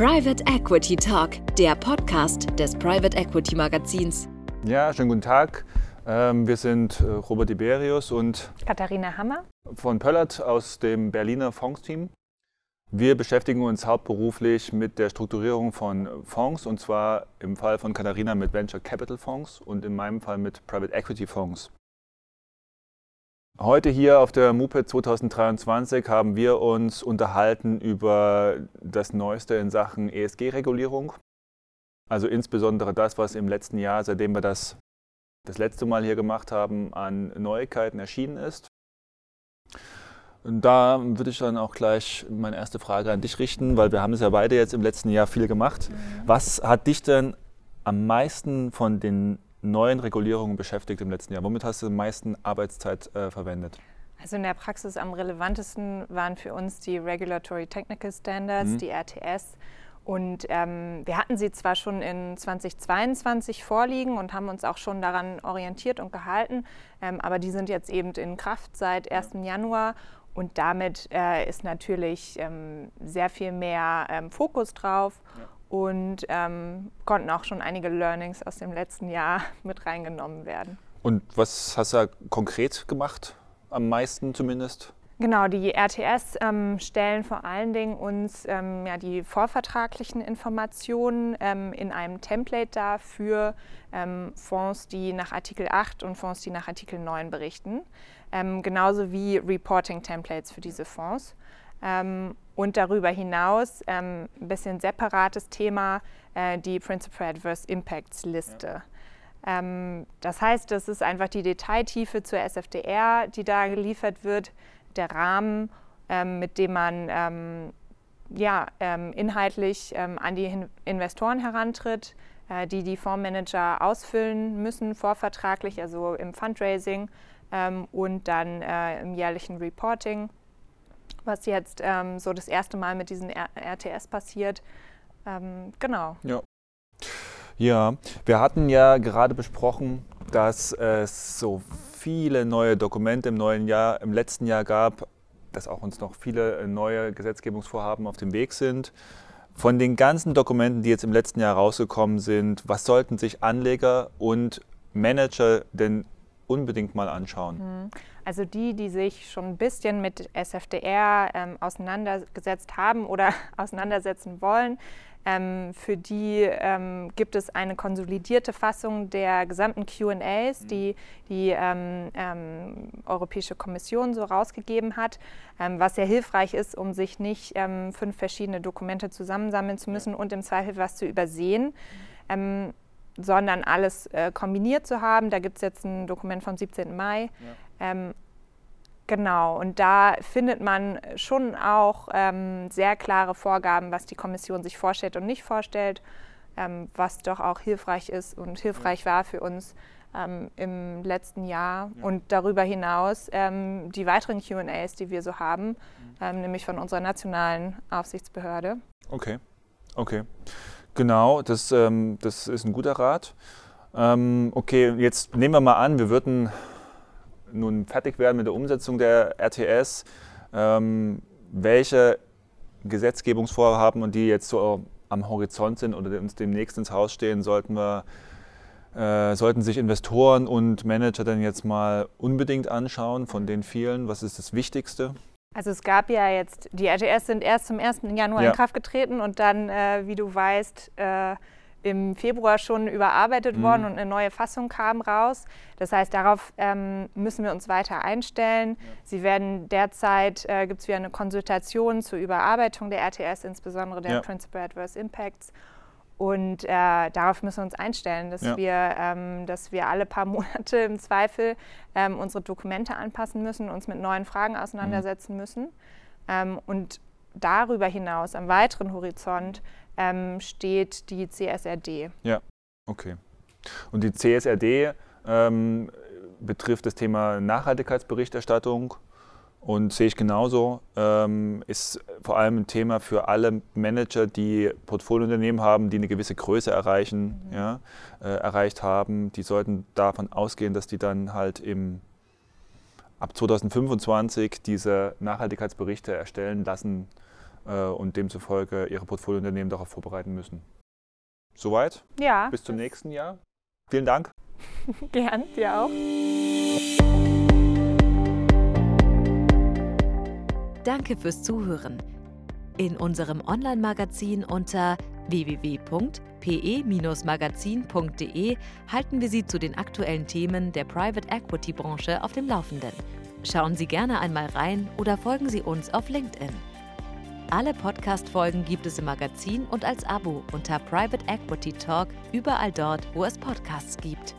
Private Equity Talk, der Podcast des Private Equity Magazins. Ja, schönen guten Tag. Ähm, wir sind äh, Robert Iberius und Katharina Hammer von Pöllert aus dem Berliner Fondsteam. Wir beschäftigen uns hauptberuflich mit der Strukturierung von Fonds und zwar im Fall von Katharina mit Venture Capital Fonds und in meinem Fall mit Private Equity Fonds. Heute hier auf der MUPE 2023 haben wir uns unterhalten über das Neueste in Sachen ESG-Regulierung. Also insbesondere das, was im letzten Jahr, seitdem wir das das letzte Mal hier gemacht haben, an Neuigkeiten erschienen ist. Und da würde ich dann auch gleich meine erste Frage an dich richten, weil wir haben es ja beide jetzt im letzten Jahr viel gemacht. Mhm. Was hat dich denn am meisten von den neuen Regulierungen beschäftigt im letzten Jahr? Womit hast du am meisten Arbeitszeit äh, verwendet? Also in der Praxis am relevantesten waren für uns die Regulatory Technical Standards, mhm. die RTS. Und ähm, wir hatten sie zwar schon in 2022 vorliegen und haben uns auch schon daran orientiert und gehalten, ähm, aber die sind jetzt eben in Kraft seit 1. Januar und damit äh, ist natürlich ähm, sehr viel mehr ähm, Fokus drauf. Ja und ähm, konnten auch schon einige Learnings aus dem letzten Jahr mit reingenommen werden. Und was hast du konkret gemacht, am meisten zumindest? Genau, die RTS ähm, stellen vor allen Dingen uns ähm, ja, die vorvertraglichen Informationen ähm, in einem Template dar für ähm, Fonds, die nach Artikel 8 und Fonds, die nach Artikel 9 berichten. Ähm, genauso wie Reporting-Templates für diese Fonds. Ähm, und darüber hinaus ähm, ein bisschen separates Thema, äh, die Principal Adverse Impacts Liste. Ja. Ähm, das heißt, das ist einfach die Detailtiefe zur SFDR, die da geliefert wird, der Rahmen, ähm, mit dem man ähm, ja, ähm, inhaltlich an die Hin Investoren herantritt, äh, die die Fondsmanager ausfüllen müssen, vorvertraglich, also im Fundraising und dann äh, im jährlichen Reporting was jetzt ähm, so das erste Mal mit diesen R RTS passiert. Ähm, genau. Ja. ja, wir hatten ja gerade besprochen, dass es so viele neue Dokumente im neuen Jahr, im letzten Jahr gab, dass auch uns noch viele äh, neue Gesetzgebungsvorhaben auf dem Weg sind. Von den ganzen Dokumenten, die jetzt im letzten Jahr rausgekommen sind, was sollten sich Anleger und Manager denn unbedingt mal anschauen? Also die, die sich schon ein bisschen mit SFDR ähm, auseinandergesetzt haben oder auseinandersetzen wollen, ähm, für die ähm, gibt es eine konsolidierte Fassung der gesamten QAs, mhm. die die ähm, ähm, Europäische Kommission so rausgegeben hat, ähm, was sehr hilfreich ist, um sich nicht fünf verschiedene Dokumente zusammensammeln zu müssen und im Zweifel was zu übersehen. Mhm sondern alles äh, kombiniert zu haben. Da gibt es jetzt ein Dokument vom 17. Mai. Ähm, genau, und da findet man schon auch ähm, sehr klare Vorgaben, was die Kommission sich vorstellt und nicht vorstellt, ähm, was doch auch hilfreich ist und hilfreich war für uns ähm, im letzten Jahr. Ja. Und darüber hinaus ähm, die weiteren QAs, die wir so haben, mhm. Ähm, nämlich von unserer nationalen Aufsichtsbehörde. Okay, okay. Genau, das, ähm, das ist ein guter Rat. Okay, jetzt nehmen wir mal an, wir würden nun fertig werden mit der Umsetzung der RTS. Ähm, welche Gesetzgebungsvorhaben und die jetzt so am Horizont sind oder uns demnächst ins Haus stehen, sollten wir äh, sollten sich Investoren und Manager dann jetzt mal unbedingt anschauen von den vielen? Was ist das Wichtigste? Also es gab ja jetzt, die RTS sind erst zum 1. Januar ja. in Kraft getreten und dann, äh, wie du weißt, äh, im Februar schon überarbeitet mhm. worden und eine neue Fassung kam raus. Das heißt, darauf ähm, müssen wir uns weiter einstellen. Ja. Sie werden derzeit, äh, gibt es wieder eine Konsultation zur Überarbeitung der RTS, insbesondere der ja. Principal Adverse Impacts. Und äh, darauf müssen wir uns einstellen, dass, ja. wir, ähm, dass wir alle paar Monate im Zweifel ähm, unsere Dokumente anpassen müssen, uns mit neuen Fragen auseinandersetzen mhm. müssen. Ähm, und darüber hinaus, am weiteren Horizont, ähm, steht die CSRD. Ja, okay. Und die CSRD ähm, betrifft das Thema Nachhaltigkeitsberichterstattung und sehe ich genauso, ähm, ist vor allem ein Thema für alle Manager, die Portfoliounternehmen haben, die eine gewisse Größe erreichen, mhm. ja, äh, erreicht haben. Die sollten davon ausgehen, dass die dann halt im, ab 2025 diese Nachhaltigkeitsberichte erstellen lassen äh, und demzufolge ihre Portfoliounternehmen darauf vorbereiten müssen. Soweit. Ja. Bis zum nächsten Jahr. Vielen Dank. Gern, dir auch. Danke fürs Zuhören. In unserem Online-Magazin unter www.pe-magazin.de halten wir Sie zu den aktuellen Themen der Private Equity Branche auf dem Laufenden. Schauen Sie gerne einmal rein oder folgen Sie uns auf LinkedIn. Alle Podcast-Folgen gibt es im Magazin und als Abo unter Private Equity Talk überall dort, wo es Podcasts gibt.